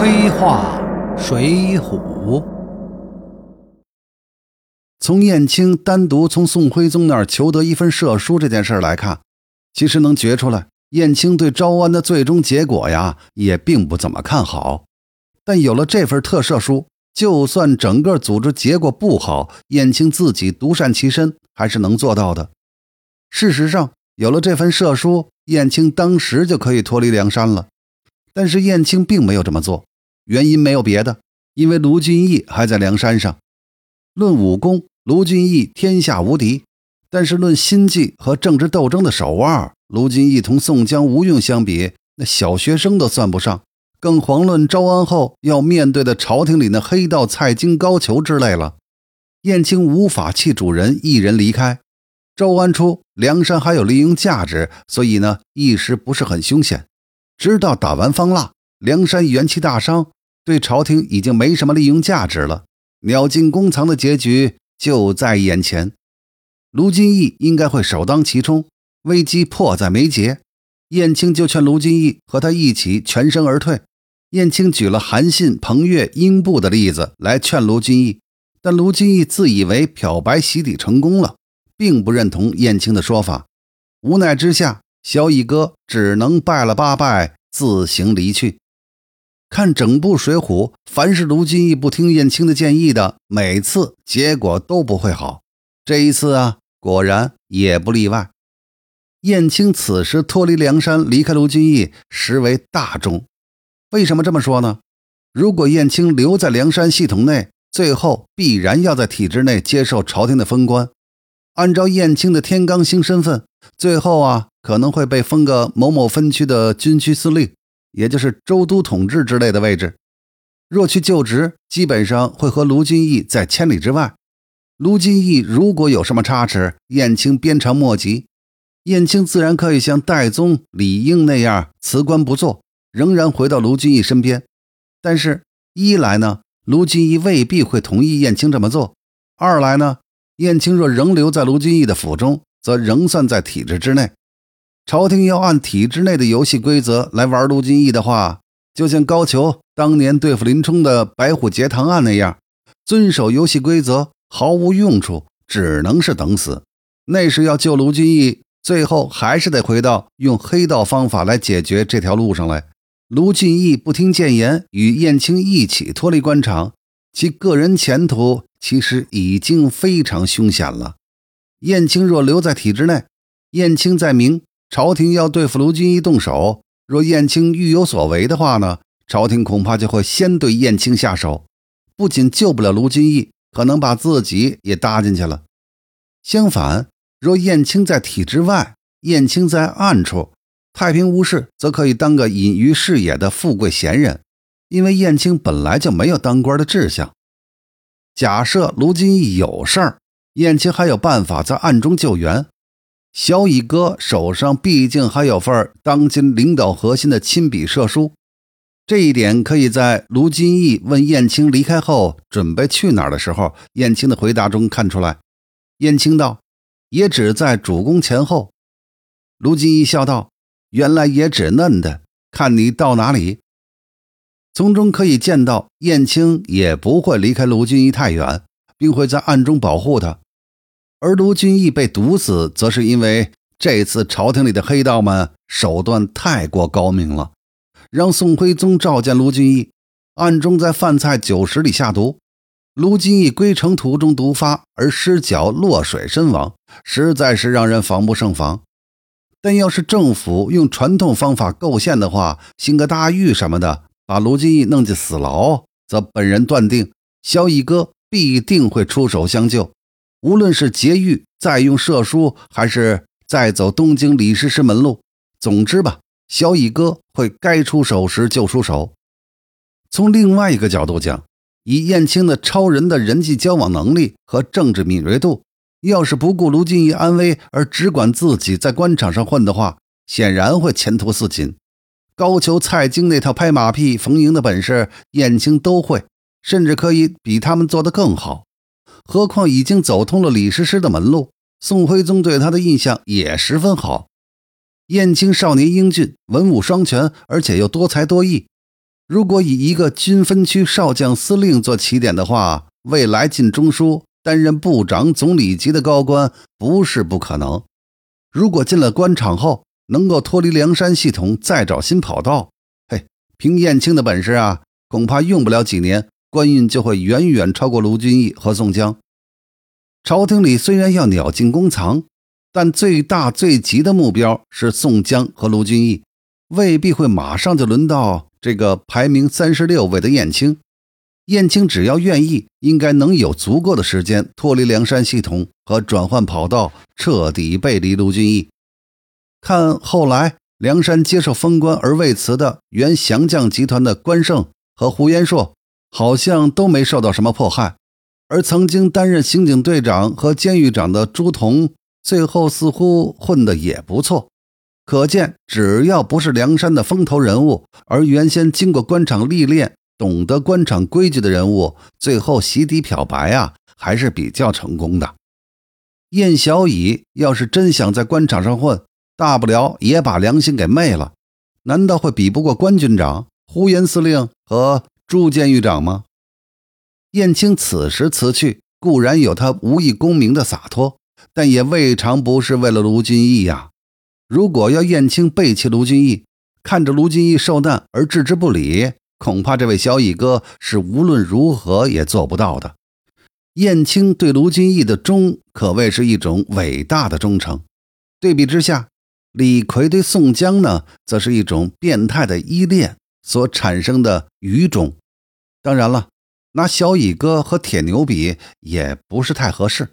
黑话水浒。从燕青单独从宋徽宗那儿求得一份赦书这件事来看，其实能觉出来，燕青对招安的最终结果呀，也并不怎么看好。但有了这份特赦书，就算整个组织结果不好，燕青自己独善其身还是能做到的。事实上，有了这份赦书，燕青当时就可以脱离梁山了。但是燕青并没有这么做，原因没有别的，因为卢俊义还在梁山上。论武功，卢俊义天下无敌；但是论心计和政治斗争的手腕，卢俊义同宋江、吴用相比，那小学生都算不上。更遑论招安后要面对的朝廷里那黑道蔡京、高俅之类了。燕青无法弃主人一人离开。招安初，梁山还有利用价值，所以呢，一时不是很凶险。直到打完方腊，梁山元气大伤，对朝廷已经没什么利用价值了。鸟尽弓藏的结局就在眼前，卢俊义应该会首当其冲。危机迫在眉睫，燕青就劝卢俊义和他一起全身而退。燕青举了韩信、彭越、英布的例子来劝卢俊义，但卢俊义自以为漂白洗底成功了，并不认同燕青的说法。无奈之下。小乙哥只能拜了八拜，自行离去。看整部《水浒》，凡是卢俊义不听燕青的建议的，每次结果都不会好。这一次啊，果然也不例外。燕青此时脱离梁山，离开卢俊义，实为大忠。为什么这么说呢？如果燕青留在梁山系统内，最后必然要在体制内接受朝廷的封官。按照燕青的天罡星身份，最后啊。可能会被封个某某分区的军区司令，也就是州都统治之类的位置。若去就职，基本上会和卢俊义在千里之外。卢俊义如果有什么差池，燕青鞭长莫及，燕青自然可以像戴宗、李应那样辞官不做，仍然回到卢俊义身边。但是，一来呢，卢俊义未必会同意燕青这么做；二来呢，燕青若仍留在卢俊义的府中，则仍算在体制之内。朝廷要按体制内的游戏规则来玩卢俊义的话，就像高俅当年对付林冲的白虎节堂案那样，遵守游戏规则毫无用处，只能是等死。那时要救卢俊义，最后还是得回到用黑道方法来解决这条路上来。卢俊义不听谏言，与燕青一起脱离官场，其个人前途其实已经非常凶险了。燕青若留在体制内，燕青在明。朝廷要对付卢俊义动手，若燕青欲有所为的话呢？朝廷恐怕就会先对燕青下手，不仅救不了卢俊义，可能把自己也搭进去了。相反，若燕青在体制外，燕青在暗处太平无事，则可以当个隐于视野的富贵闲人，因为燕青本来就没有当官的志向。假设卢俊义有事儿，燕青还有办法在暗中救援。小乙哥手上毕竟还有份当今领导核心的亲笔赦书，这一点可以在卢金义问燕青离开后准备去哪儿的时候，燕青的回答中看出来。燕青道：“也只在主公前后。”卢金义笑道：“原来也只嫩的，看你到哪里。”从中可以见到，燕青也不会离开卢俊义太远，并会在暗中保护他。而卢俊义被毒死，则是因为这次朝廷里的黑道们手段太过高明了，让宋徽宗召见卢俊义，暗中在饭菜酒食里下毒。卢俊义归程途中毒发而失脚落水身亡，实在是让人防不胜防。但要是政府用传统方法构陷的话，兴个大狱什么的，把卢俊义弄进死牢，则本人断定萧义哥必定会出手相救。无论是劫狱，再用赦书，还是再走东京李师师门路，总之吧，小乙哥会该出手时就出手。从另外一个角度讲，以燕青的超人的人际交往能力和政治敏锐度，要是不顾卢俊义安危而只管自己在官场上混的话，显然会前途似锦。高俅、蔡京那套拍马屁逢迎的本事，燕青都会，甚至可以比他们做得更好。何况已经走通了李师师的门路，宋徽宗对他的印象也十分好。燕青少年英俊，文武双全，而且又多才多艺。如果以一个军分区少将司令做起点的话，未来进中书担任部长、总理级的高官不是不可能。如果进了官场后能够脱离梁山系统，再找新跑道，嘿，凭燕青的本事啊，恐怕用不了几年，官运就会远远超过卢俊义和宋江。朝廷里虽然要鸟尽弓藏，但最大最急的目标是宋江和卢俊义，未必会马上就轮到。这个排名三十六位的燕青，燕青只要愿意，应该能有足够的时间脱离梁山系统和转换跑道，彻底背离卢俊义。看后来梁山接受封官而未辞的原降将集团的关胜和胡延硕，好像都没受到什么迫害；而曾经担任刑警队长和监狱长的朱仝，最后似乎混得也不错。可见，只要不是梁山的风头人物，而原先经过官场历练、懂得官场规矩的人物，最后洗底漂白啊，还是比较成功的。燕小乙要是真想在官场上混，大不了也把良心给昧了，难道会比不过关军长、呼延司令和朱监狱长吗？燕青此时辞去，固然有他无意功名的洒脱，但也未尝不是为了卢俊义呀。如果要燕青背弃卢俊义，看着卢俊义受难而置之不理，恐怕这位小乙哥是无论如何也做不到的。燕青对卢俊义的忠，可谓是一种伟大的忠诚。对比之下，李逵对宋江呢，则是一种变态的依恋所产生的愚忠。当然了，拿小乙哥和铁牛比，也不是太合适。